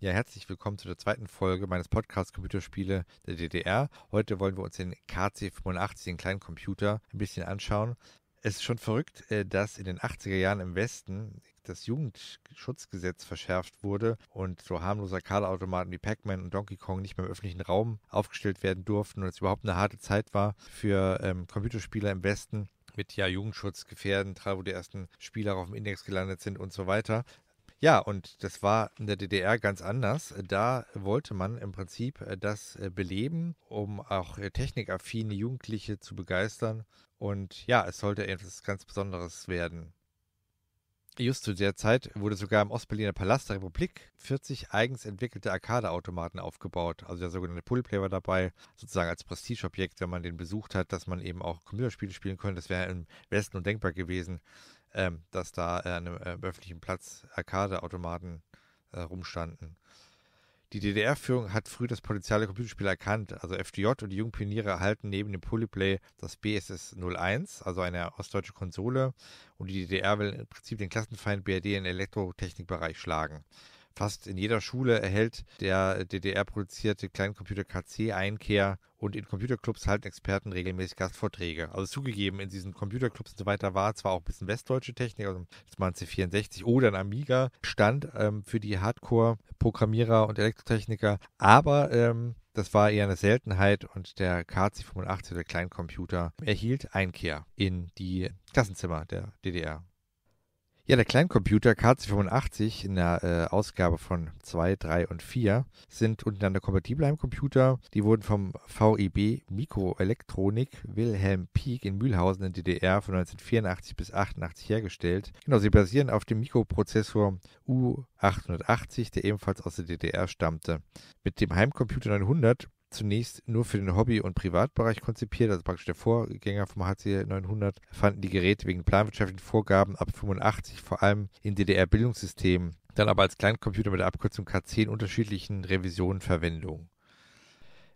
Ja, herzlich willkommen zu der zweiten Folge meines Podcasts Computerspiele der DDR. Heute wollen wir uns den KC85, den kleinen Computer, ein bisschen anschauen. Es ist schon verrückt, äh, dass in den 80er Jahren im Westen das Jugendschutzgesetz verschärft wurde und so harmlose Arcade-Automaten wie Pac-Man und Donkey Kong nicht mehr im öffentlichen Raum aufgestellt werden durften und es überhaupt eine harte Zeit war für ähm, Computerspieler im Westen mit ja Jugendschutzgefährden, wo die ersten Spieler auf dem Index gelandet sind und so weiter. Ja, und das war in der DDR ganz anders. Da wollte man im Prinzip äh, das äh, beleben, um auch äh, technikaffine Jugendliche zu begeistern. Und ja, es sollte etwas ganz Besonderes werden. Just zu der Zeit wurde sogar im Ostberliner Palast der Republik 40 eigens entwickelte Arcade-Automaten aufgebaut. Also der sogenannte Poolplay war dabei, sozusagen als Prestigeobjekt, wenn man den besucht hat, dass man eben auch Computerspiele spielen konnte. Das wäre im Westen undenkbar gewesen ähm, dass da äh, an einem äh, öffentlichen Platz Arcade-Automaten äh, rumstanden. Die DDR-Führung hat früh das Potenzial der Computerspiele erkannt. Also FDJ und die jungen Pioniere erhalten neben dem Polyplay das BSS 01, also eine ostdeutsche Konsole. Und die DDR will im Prinzip den Klassenfeind BRD im Elektrotechnikbereich schlagen. Fast in jeder Schule erhält der DDR-produzierte Kleincomputer KC Einkehr und in Computerclubs halten Experten regelmäßig Gastvorträge. Also zugegeben, in diesen Computerclubs und so weiter war zwar auch ein bisschen westdeutsche Technik, also das ein C64 oder ein Amiga, stand ähm, für die Hardcore-Programmierer und Elektrotechniker, aber ähm, das war eher eine Seltenheit und der KC85, der Kleincomputer, erhielt Einkehr in die Klassenzimmer der DDR. Ja, der Kleincomputer KC85 in der äh, Ausgabe von 2, 3 und 4 sind untereinander kompatibel am Computer. Die wurden vom VEB Mikroelektronik Wilhelm Pieck in Mühlhausen in DDR von 1984 bis 88 hergestellt. Genau, sie basieren auf dem Mikroprozessor U880, der ebenfalls aus der DDR stammte. Mit dem Heimcomputer 900 zunächst nur für den Hobby- und Privatbereich konzipiert, also praktisch der Vorgänger vom HC 900, fanden die Geräte wegen planwirtschaftlichen Vorgaben ab 85 vor allem in DDR-Bildungssystemen, dann aber als Kleincomputer mit der Abkürzung K10 in unterschiedlichen Revisionen Verwendung.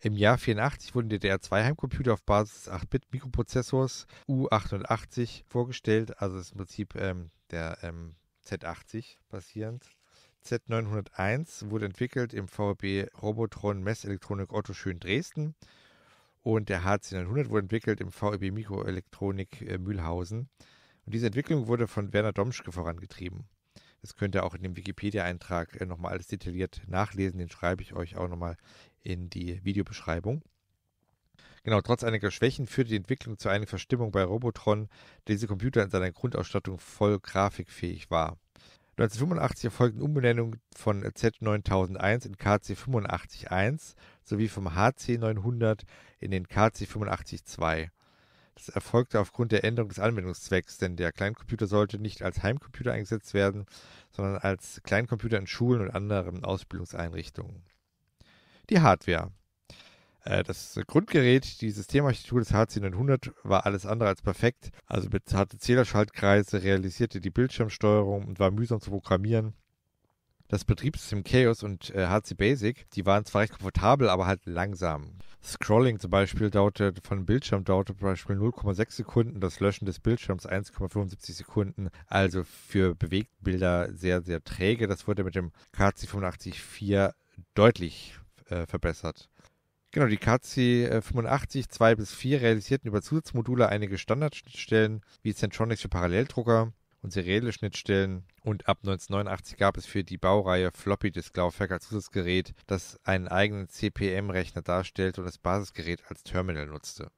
Im Jahr 84 wurden DDR2-Heimcomputer auf Basis des 8-Bit-Mikroprozessors U880 vorgestellt, also ist im Prinzip ähm, der ähm, Z80 basierend. Z901 wurde entwickelt im VB Robotron Messelektronik Otto Schön Dresden und der HC900 wurde entwickelt im VEB Mikroelektronik äh, Mühlhausen. Und diese Entwicklung wurde von Werner Domschke vorangetrieben. Das könnt ihr auch in dem Wikipedia-Eintrag äh, nochmal alles detailliert nachlesen. Den schreibe ich euch auch nochmal in die Videobeschreibung. Genau, trotz einiger Schwächen führte die Entwicklung zu einer Verstimmung bei Robotron, der diese Computer in seiner Grundausstattung voll grafikfähig war. 1985 erfolgten Umbenennung von Z9001 in KC851 sowie vom HC900 in den KC852. Das erfolgte aufgrund der Änderung des Anwendungszwecks, denn der Kleincomputer sollte nicht als Heimcomputer eingesetzt werden, sondern als Kleincomputer in Schulen und anderen Ausbildungseinrichtungen. Die Hardware. Äh, das Grundgerät, die Systemarchitektur des HC900 war alles andere als perfekt. Also mit harte Zählerschaltkreise realisierte die Bildschirmsteuerung und war mühsam zu programmieren. Das Betriebssystem Chaos und äh, HC Basic, die waren zwar recht komfortabel, aber halt langsam. Scrolling zum Beispiel dauerte von Bildschirm dauerte zum Beispiel 0,6 Sekunden, das Löschen des Bildschirms 1,75 Sekunden. Also für Bewegtbilder sehr, sehr träge. Das wurde mit dem KC854 deutlich äh, verbessert. Genau, die KC85 2 bis 4 realisierten über Zusatzmodule einige Standardschnittstellen wie Centronics für Paralleldrucker und serielle Schnittstellen und ab 1989 gab es für die Baureihe Floppy Disk Laufwerk als Zusatzgerät, das einen eigenen CPM-Rechner darstellte und das Basisgerät als Terminal nutzte.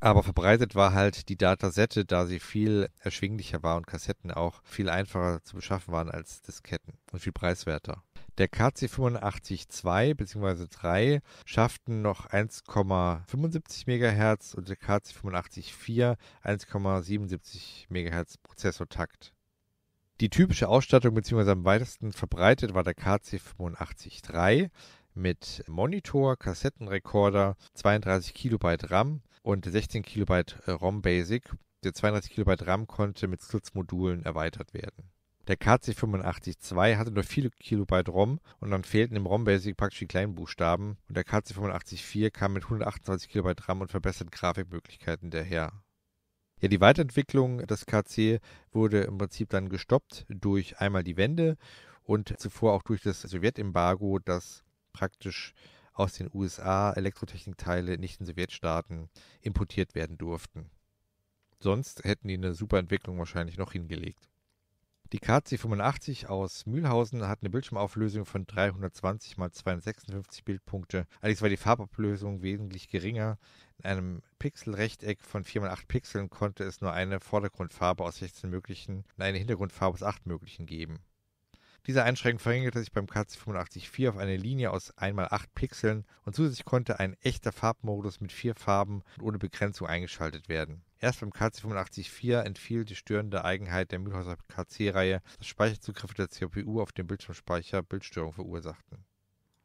Aber verbreitet war halt die Datasette, da sie viel erschwinglicher war und Kassetten auch viel einfacher zu beschaffen waren als Disketten und viel preiswerter. Der KC85-2 bzw. 3 schafften noch 1,75 MHz und der KC85-4 1,77 MHz Prozessortakt. Die typische Ausstattung bzw. am weitesten verbreitet war der KC85-3 mit Monitor, Kassettenrekorder, 32 KB RAM und 16 KB ROM Basic. Der 32 KB RAM konnte mit Slutzmodulen erweitert werden. Der KC85-2 hatte nur 4 Kilobyte ROM und dann fehlten im ROM-Basic praktisch die kleinen Buchstaben und der KC85-4 kam mit 128 Kilobyte RAM und verbesserten Grafikmöglichkeiten daher. Ja, die Weiterentwicklung des KC wurde im Prinzip dann gestoppt durch einmal die Wende und zuvor auch durch das Sowjetembargo, das praktisch aus den USA Elektrotechnikteile nicht in Sowjetstaaten importiert werden durften. Sonst hätten die eine super Entwicklung wahrscheinlich noch hingelegt. Die KC85 aus Mühlhausen hat eine Bildschirmauflösung von 320 x 256 Bildpunkte. Allerdings war die Farbauflösung wesentlich geringer. In einem Pixelrechteck von 4 x 8 Pixeln konnte es nur eine Vordergrundfarbe aus 16 möglichen und eine Hintergrundfarbe aus 8 möglichen geben. Diese Einschränkung verringerte sich beim KC85-4 auf eine Linie aus 1x8 Pixeln und zusätzlich konnte ein echter Farbmodus mit vier Farben und ohne Begrenzung eingeschaltet werden. Erst beim KC85-4 entfiel die störende Eigenheit der Mühlhäuser KC-Reihe, dass Speicherzugriffe der CPU auf dem Bildschirmspeicher Bildstörungen verursachten.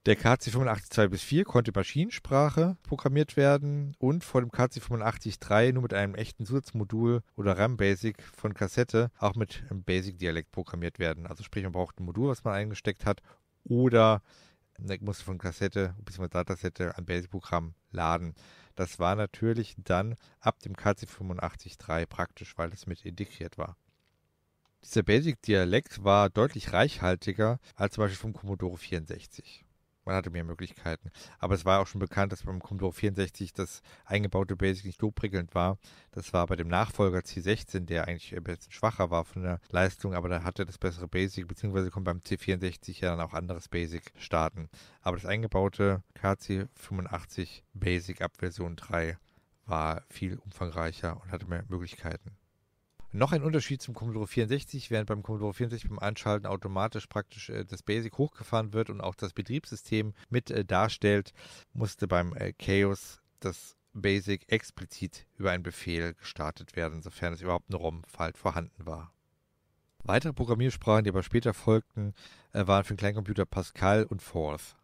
Der KC85 bis 4 konnte Maschinensprache programmiert werden und vor dem KC85-3 nur mit einem echten Zusatzmodul oder RAM-Basic von Kassette auch mit einem Basic-Dialekt programmiert werden. Also sprich, man braucht ein Modul, was man eingesteckt hat oder man musste von Kassette bzw. Datasette ein Basic-Programm laden. Das war natürlich dann ab dem KC85-3 praktisch, weil es mit integriert war. Dieser Basic-Dialekt war deutlich reichhaltiger als zum Beispiel vom Commodore 64 man hatte mehr Möglichkeiten. Aber es war auch schon bekannt, dass beim Commodore 64 das eingebaute Basic nicht so prickelnd war. Das war bei dem Nachfolger C16, der eigentlich ein bisschen schwacher war von der Leistung, aber da hatte das bessere Basic, beziehungsweise kommt beim C64 ja dann auch anderes Basic starten. Aber das eingebaute KC85 Basic ab Version 3 war viel umfangreicher und hatte mehr Möglichkeiten. Noch ein Unterschied zum Commodore 64, während beim Commodore 64 beim Einschalten automatisch praktisch äh, das Basic hochgefahren wird und auch das Betriebssystem mit äh, darstellt, musste beim äh, Chaos das Basic explizit über einen Befehl gestartet werden, sofern es überhaupt eine ROM-Falt vorhanden war. Weitere Programmiersprachen, die aber später folgten, äh, waren für den Kleincomputer Pascal und Forth.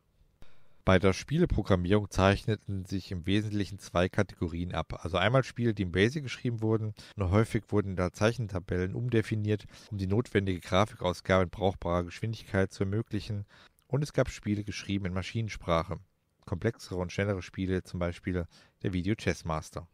Bei der Spieleprogrammierung zeichneten sich im Wesentlichen zwei Kategorien ab. Also einmal Spiele, die im BASIC geschrieben wurden, und häufig wurden da Zeichentabellen umdefiniert, um die notwendige Grafikausgabe in brauchbarer Geschwindigkeit zu ermöglichen. Und es gab Spiele geschrieben in Maschinensprache. Komplexere und schnellere Spiele, zum Beispiel der Video Chess Master.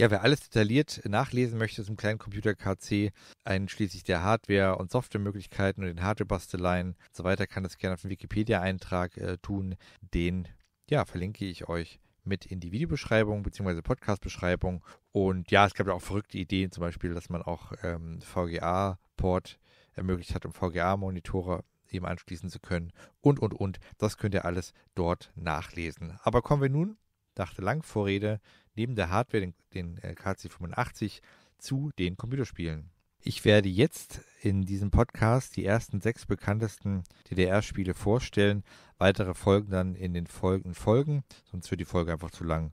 Ja, wer alles detailliert nachlesen möchte zum kleinen Computer KC, einschließlich der Hardware- und Softwaremöglichkeiten und den Hardwarebasteleien und so weiter, kann das gerne auf dem Wikipedia-Eintrag äh, tun. Den ja, verlinke ich euch mit in die Videobeschreibung bzw. Podcast-Beschreibung. Und ja, es gab auch verrückte Ideen, zum Beispiel, dass man auch ähm, VGA-Port ermöglicht hat, um VGA-Monitore eben anschließen zu können. Und, und, und. Das könnt ihr alles dort nachlesen. Aber kommen wir nun, dachte lang Vorrede, neben der Hardware, den, den äh, KC85, zu den Computerspielen. Ich werde jetzt in diesem Podcast die ersten sechs bekanntesten DDR-Spiele vorstellen. Weitere folgen dann in den folgenden Folgen, sonst wird die Folge einfach zu lang.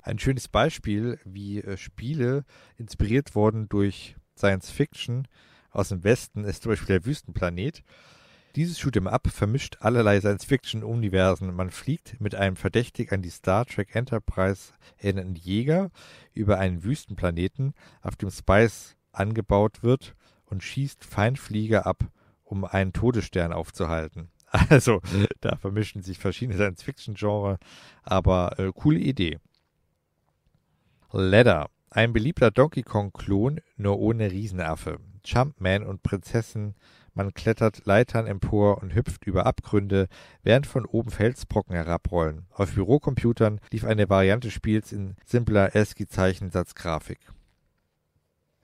Ein schönes Beispiel, wie äh, Spiele inspiriert wurden durch Science Fiction aus dem Westen, ist zum Beispiel der Wüstenplanet. Dieses Shoot'em Up vermischt allerlei Science-Fiction-Universen. Man fliegt mit einem verdächtig an die Star Trek Enterprise erinnernden Jäger über einen Wüstenplaneten, auf dem Spice angebaut wird und schießt Feindflieger ab, um einen Todesstern aufzuhalten. Also, da vermischen sich verschiedene Science-Fiction-Genres, aber äh, coole Idee. Ladder. Ein beliebter Donkey Kong-Klon, nur ohne Riesenaffe. Jumpman und Prinzessin man klettert Leitern empor und hüpft über Abgründe, während von oben Felsbrocken herabrollen. Auf Bürocomputern lief eine Variante des Spiels in simpler ASCII-Zeichensatzgrafik.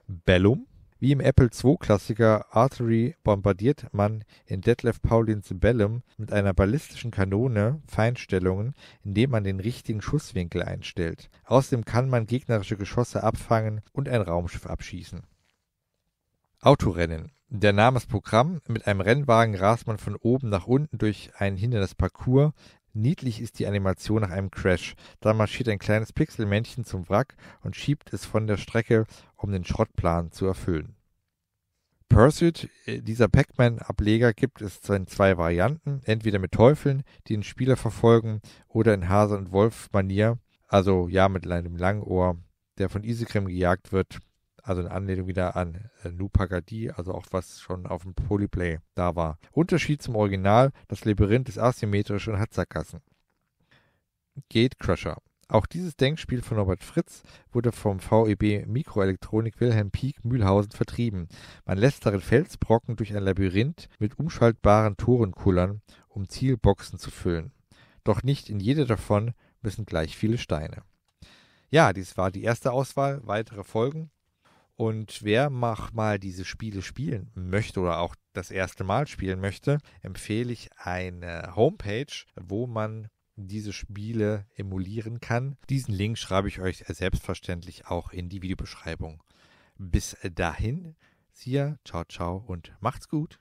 Bellum wie im Apple II-Klassiker Artery bombardiert man in Detlef Paulins Bellum mit einer ballistischen Kanone Feinstellungen, indem man den richtigen Schusswinkel einstellt. Außerdem kann man gegnerische Geschosse abfangen und ein Raumschiff abschießen. Autorennen der Name ist Programm. Mit einem Rennwagen rast man von oben nach unten durch einen Hindernisparcours. Niedlich ist die Animation nach einem Crash. Da marschiert ein kleines Pixelmännchen zum Wrack und schiebt es von der Strecke, um den Schrottplan zu erfüllen. Pursuit, äh, dieser Pac-Man-Ableger, gibt es in zwei Varianten. Entweder mit Teufeln, die den Spieler verfolgen, oder in Hase- und Wolf-Manier, also ja mit einem Langohr, der von Isekrim gejagt wird also eine Anlehnung wieder an äh, Nupagadi, also auch was schon auf dem Polyplay da war. Unterschied zum Original, das Labyrinth ist asymmetrisch und hat Sackgassen. Gatecrusher. Auch dieses Denkspiel von Robert Fritz wurde vom VEB Mikroelektronik Wilhelm Pieck Mühlhausen vertrieben. Man lässt darin Felsbrocken durch ein Labyrinth mit umschaltbaren Toren kullern, um Zielboxen zu füllen. Doch nicht in jede davon müssen gleich viele Steine. Ja, dies war die erste Auswahl. Weitere Folgen und wer mach mal diese Spiele spielen möchte oder auch das erste Mal spielen möchte, empfehle ich eine Homepage, wo man diese Spiele emulieren kann. Diesen Link schreibe ich euch selbstverständlich auch in die Videobeschreibung. Bis dahin, Sia, ciao, ciao und macht's gut.